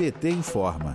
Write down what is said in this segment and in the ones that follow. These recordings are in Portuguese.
PT informa.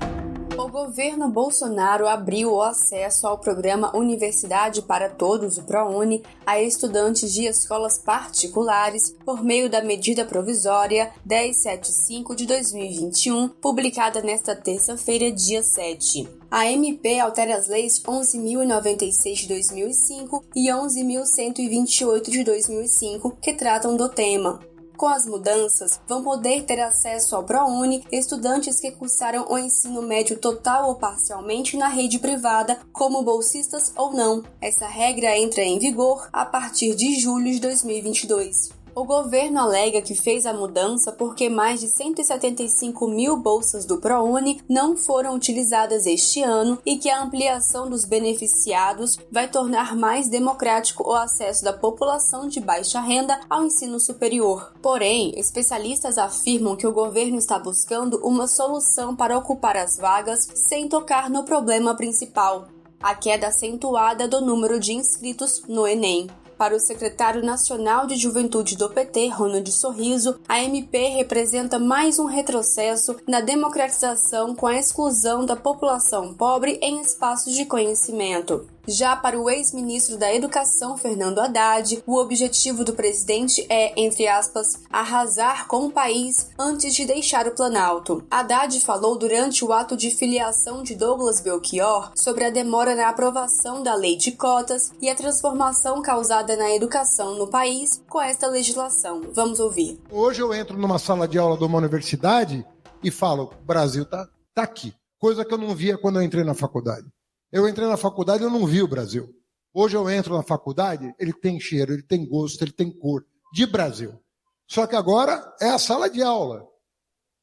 O governo Bolsonaro abriu o acesso ao programa Universidade para Todos, o ProUni, a estudantes de escolas particulares por meio da medida provisória 1075 de 2021, publicada nesta terça-feira, dia 7. A MP altera as leis 11.096 de 2005 e 11.128 de 2005, que tratam do tema. Com as mudanças, vão poder ter acesso ao ProUni estudantes que cursaram o ensino médio total ou parcialmente na rede privada, como bolsistas ou não. Essa regra entra em vigor a partir de julho de 2022. O governo alega que fez a mudança porque mais de 175 mil bolsas do ProUni não foram utilizadas este ano e que a ampliação dos beneficiados vai tornar mais democrático o acesso da população de baixa renda ao ensino superior. Porém, especialistas afirmam que o governo está buscando uma solução para ocupar as vagas sem tocar no problema principal, a queda acentuada do número de inscritos no Enem. Para o secretário nacional de juventude do PT, Ronald Sorriso, a MP representa mais um retrocesso na democratização com a exclusão da população pobre em espaços de conhecimento. Já para o ex-ministro da Educação, Fernando Haddad, o objetivo do presidente é, entre aspas, arrasar com o país antes de deixar o Planalto. Haddad falou durante o ato de filiação de Douglas Belchior sobre a demora na aprovação da lei de cotas e a transformação causada na educação no país com esta legislação. Vamos ouvir. Hoje eu entro numa sala de aula de uma universidade e falo: Brasil tá, tá aqui. Coisa que eu não via quando eu entrei na faculdade. Eu entrei na faculdade e eu não vi o Brasil. Hoje eu entro na faculdade, ele tem cheiro, ele tem gosto, ele tem cor de Brasil. Só que agora é a sala de aula.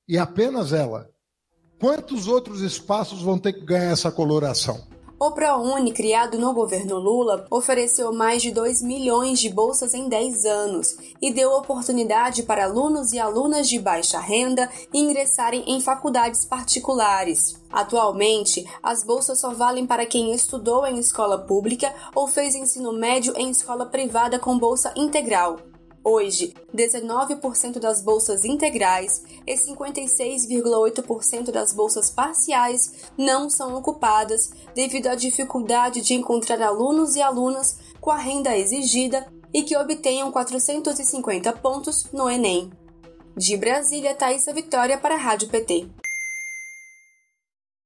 E apenas ela. Quantos outros espaços vão ter que ganhar essa coloração? O ProUni, criado no governo Lula, ofereceu mais de 2 milhões de bolsas em 10 anos e deu oportunidade para alunos e alunas de baixa renda ingressarem em faculdades particulares. Atualmente, as bolsas só valem para quem estudou em escola pública ou fez ensino médio em escola privada com bolsa integral. Hoje, 19% das bolsas integrais e 56,8% das bolsas parciais não são ocupadas devido à dificuldade de encontrar alunos e alunas com a renda exigida e que obtenham 450 pontos no Enem. De Brasília, Thaisa Vitória para a Rádio PT.